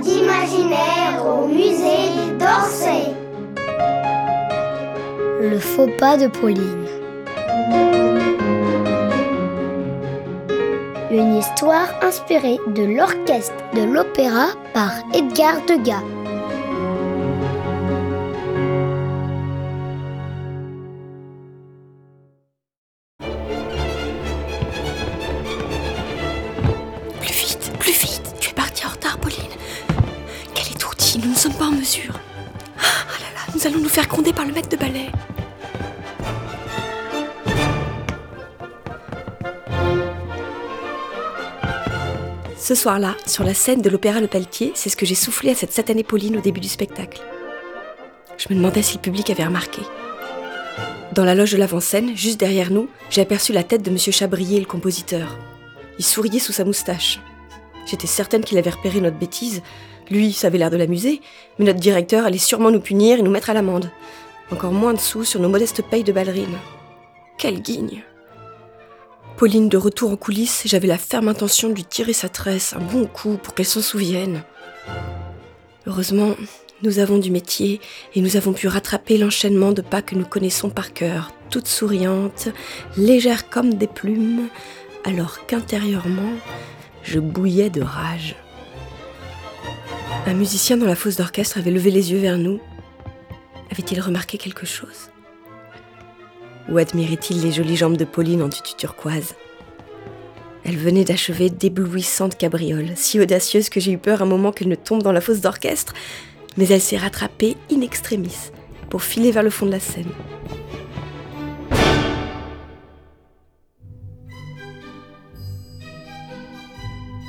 d'imaginaire au musée d'Orsay. Le faux pas de Pauline. Une histoire inspirée de l'orchestre de l'opéra par Edgar Degas. Nous allons nous faire gronder par le maître de ballet. Ce soir-là, sur la scène de l'Opéra Le Pelletier, c'est ce que j'ai soufflé à cette satanée Pauline au début du spectacle. Je me demandais si le public avait remarqué. Dans la loge de l'avant-scène, juste derrière nous, j'ai aperçu la tête de M. Chabrier, le compositeur. Il souriait sous sa moustache. J'étais certaine qu'il avait repéré notre bêtise, lui, ça avait l'air de l'amuser, mais notre directeur allait sûrement nous punir et nous mettre à l'amende. Encore moins de sous sur nos modestes payes de ballerines. Quelle guigne Pauline, de retour en coulisses, j'avais la ferme intention de lui tirer sa tresse, un bon coup pour qu'elle s'en souvienne. Heureusement, nous avons du métier et nous avons pu rattraper l'enchaînement de pas que nous connaissons par cœur, toutes souriantes, légères comme des plumes, alors qu'intérieurement, je bouillais de rage. Un musicien dans la fosse d'orchestre avait levé les yeux vers nous. Avait-il remarqué quelque chose? Ou admirait-il les jolies jambes de Pauline en tutu turquoise? Elle venait d'achever d'éblouissantes cabrioles, si audacieuses que j'ai eu peur un moment qu'elle ne tombe dans la fosse d'orchestre, mais elle s'est rattrapée in extremis pour filer vers le fond de la scène.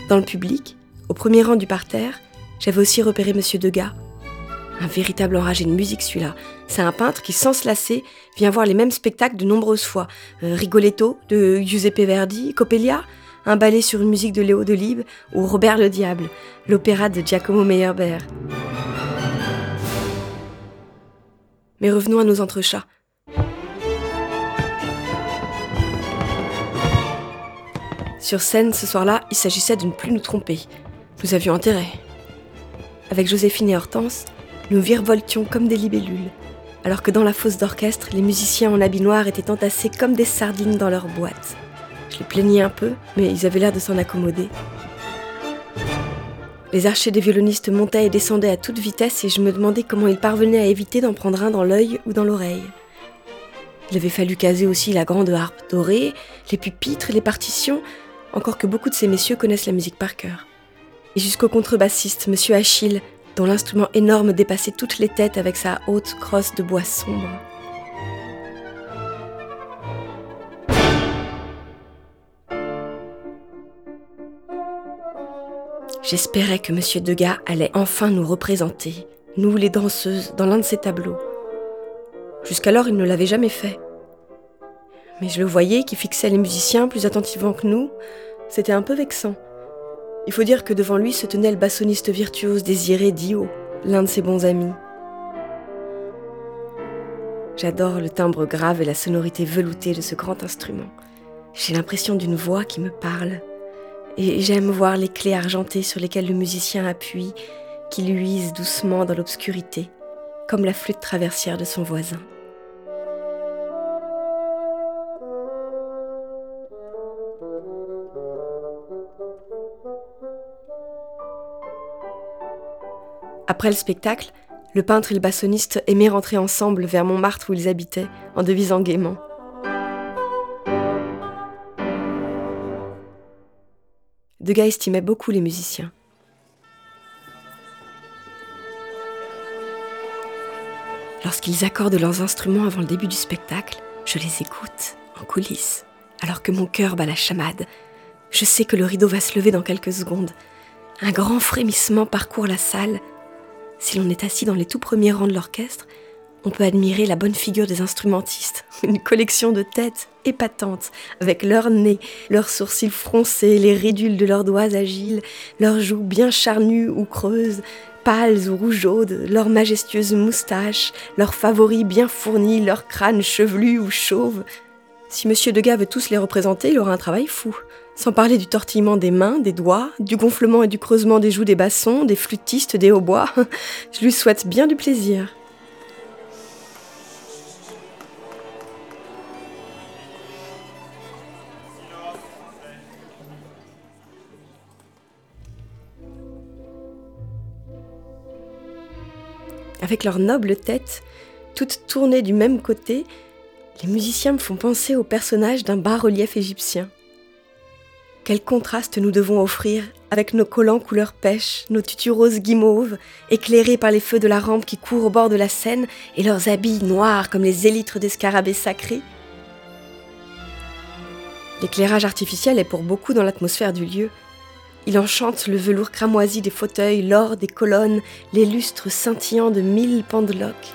Dans le public, au premier rang du parterre, j'avais aussi repéré Monsieur Degas. Un véritable enragé de musique celui-là. C'est un peintre qui, sans se lasser, vient voir les mêmes spectacles de nombreuses fois. Euh, Rigoletto de Giuseppe Verdi, Coppelia, un ballet sur une musique de Léo Delibes ou Robert le Diable, l'opéra de Giacomo Meyerbeer. Mais revenons à nos entrechats. Sur scène, ce soir-là, il s'agissait de ne plus nous tromper. Nous avions intérêt. Avec Joséphine et Hortense, nous virevoltions comme des libellules, alors que dans la fosse d'orchestre, les musiciens en habit noir étaient entassés comme des sardines dans leur boîte. Je les plaignais un peu, mais ils avaient l'air de s'en accommoder. Les archers des violonistes montaient et descendaient à toute vitesse et je me demandais comment ils parvenaient à éviter d'en prendre un dans l'œil ou dans l'oreille. Il avait fallu caser aussi la grande harpe dorée, les pupitres, les partitions, encore que beaucoup de ces messieurs connaissent la musique par cœur et jusqu'au contrebassiste, Monsieur Achille, dont l'instrument énorme dépassait toutes les têtes avec sa haute crosse de bois sombre. J'espérais que Monsieur Degas allait enfin nous représenter, nous les danseuses, dans l'un de ses tableaux. Jusqu'alors, il ne l'avait jamais fait. Mais je le voyais qui fixait les musiciens plus attentivement que nous. C'était un peu vexant. Il faut dire que devant lui se tenait le bassoniste virtuose désiré Dio, l'un de ses bons amis. J'adore le timbre grave et la sonorité veloutée de ce grand instrument. J'ai l'impression d'une voix qui me parle. Et j'aime voir les clés argentées sur lesquelles le musicien appuie, qui luisent doucement dans l'obscurité, comme la flûte traversière de son voisin. Après le spectacle, le peintre et le bassoniste aimaient rentrer ensemble vers Montmartre où ils habitaient, en devisant gaiement. Degas estimait beaucoup les musiciens. Lorsqu'ils accordent leurs instruments avant le début du spectacle, je les écoute, en coulisses, alors que mon cœur bat la chamade. Je sais que le rideau va se lever dans quelques secondes. Un grand frémissement parcourt la salle si l'on est assis dans les tout premiers rangs de l'orchestre, on peut admirer la bonne figure des instrumentistes, une collection de têtes épatantes, avec leurs nez, leurs sourcils froncés, les ridules de leurs doigts agiles, leurs joues bien charnues ou creuses, pâles ou rougeaudes, leurs majestueuses moustaches, leurs favoris bien fournis, leurs crânes chevelus ou chauves. Si Monsieur Degas veut tous les représenter, il aura un travail fou. Sans parler du tortillement des mains, des doigts, du gonflement et du creusement des joues des bassons, des flûtistes, des hautbois. Je lui souhaite bien du plaisir. Avec leurs nobles têtes, toutes tournées du même côté, les musiciens me font penser au personnage d'un bas-relief égyptien. Quel contraste nous devons offrir avec nos collants couleur pêche, nos tutus roses guimauves, éclairés par les feux de la rampe qui court au bord de la Seine, et leurs habits noirs comme les élytres des scarabées sacrés. L'éclairage artificiel est pour beaucoup dans l'atmosphère du lieu. Il enchante le velours cramoisi des fauteuils, l'or des colonnes, les lustres scintillants de mille pendeloques.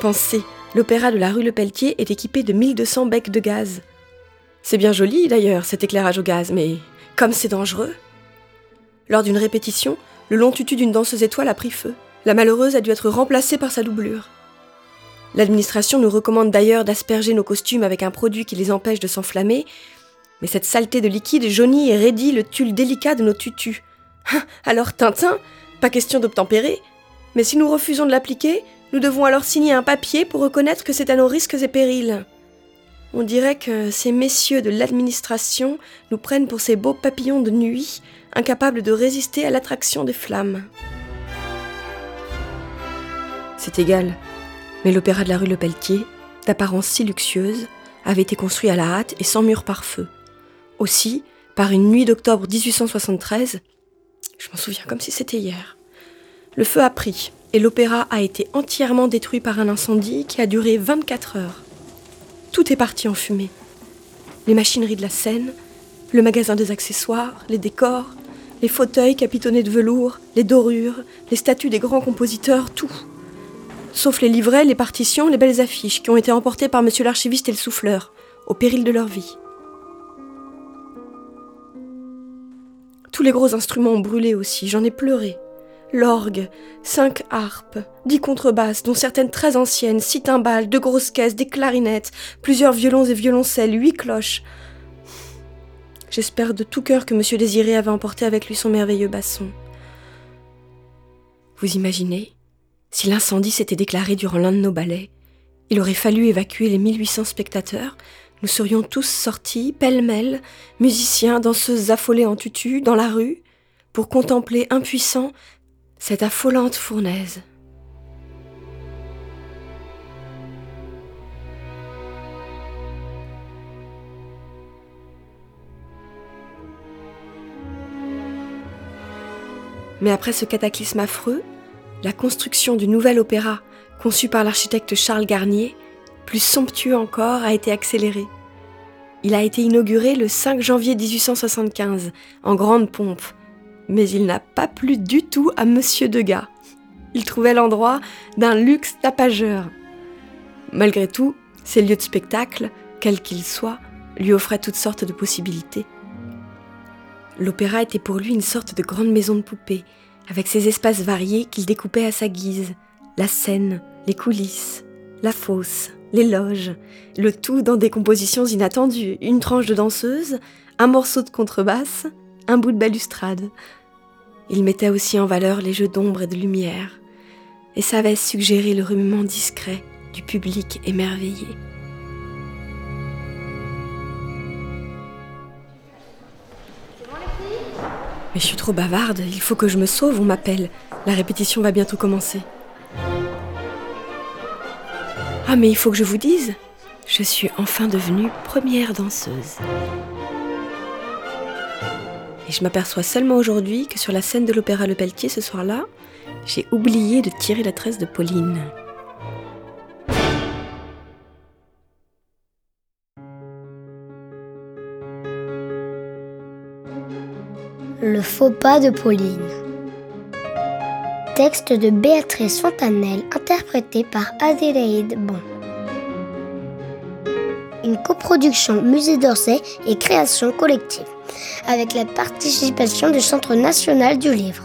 Pensez, l'opéra de la rue Le Pelletier est équipé de 1200 becs de gaz. C'est bien joli d'ailleurs, cet éclairage au gaz, mais comme c'est dangereux. Lors d'une répétition, le long tutu d'une danseuse étoile a pris feu. La malheureuse a dû être remplacée par sa doublure. L'administration nous recommande d'ailleurs d'asperger nos costumes avec un produit qui les empêche de s'enflammer, mais cette saleté de liquide jaunit et raidit le tulle délicat de nos tutus. Hein, alors Tintin, pas question d'obtempérer, mais si nous refusons de l'appliquer, nous devons alors signer un papier pour reconnaître que c'est à nos risques et périls. On dirait que ces messieurs de l'administration nous prennent pour ces beaux papillons de nuit, incapables de résister à l'attraction des flammes. C'est égal, mais l'opéra de la rue Le Pelletier, d'apparence si luxueuse, avait été construit à la hâte et sans mur par feu. Aussi, par une nuit d'octobre 1873, je m'en souviens comme si c'était hier, le feu a pris, et l'opéra a été entièrement détruit par un incendie qui a duré 24 heures. Tout est parti en fumée. Les machineries de la scène, le magasin des accessoires, les décors, les fauteuils capitonnés de velours, les dorures, les statues des grands compositeurs, tout. Sauf les livrets, les partitions, les belles affiches qui ont été emportées par monsieur l'archiviste et le souffleur, au péril de leur vie. Tous les gros instruments ont brûlé aussi, j'en ai pleuré l'orgue, cinq harpes, dix contrebasses, dont certaines très anciennes, six timbales, deux grosses caisses, des clarinettes, plusieurs violons et violoncelles, huit cloches. J'espère de tout cœur que Monsieur Désiré avait emporté avec lui son merveilleux basson. Vous imaginez Si l'incendie s'était déclaré durant l'un de nos ballets, il aurait fallu évacuer les 1800 spectateurs, nous serions tous sortis, pêle-mêle, musiciens, danseuses affolées en tutu, dans la rue, pour contempler impuissants cette affolante fournaise. Mais après ce cataclysme affreux, la construction du nouvel opéra, conçu par l'architecte Charles Garnier, plus somptueux encore, a été accélérée. Il a été inauguré le 5 janvier 1875, en grande pompe, mais il n'a pas plu du tout à Monsieur Degas. Il trouvait l'endroit d'un luxe tapageur. Malgré tout, ces lieux de spectacle, quels qu'ils soient, lui offraient toutes sortes de possibilités. L'opéra était pour lui une sorte de grande maison de poupée, avec ses espaces variés qu'il découpait à sa guise, la scène, les coulisses, la fosse, les loges, le tout dans des compositions inattendues, une tranche de danseuse, un morceau de contrebasse, un bout de balustrade. Il mettait aussi en valeur les jeux d'ombre et de lumière, et savait suggérer le remuement discret du public émerveillé. Mais je suis trop bavarde, il faut que je me sauve, on m'appelle. La répétition va bientôt commencer. Ah mais il faut que je vous dise, je suis enfin devenue première danseuse. Et je m'aperçois seulement aujourd'hui que sur la scène de l'Opéra Le Pelletier ce soir-là, j'ai oublié de tirer la tresse de Pauline. Le faux pas de Pauline. Texte de Béatrice Fontanelle, interprété par Adélaïde Bon. Une coproduction Musée d'Orsay et création collective avec la participation du Centre national du livre.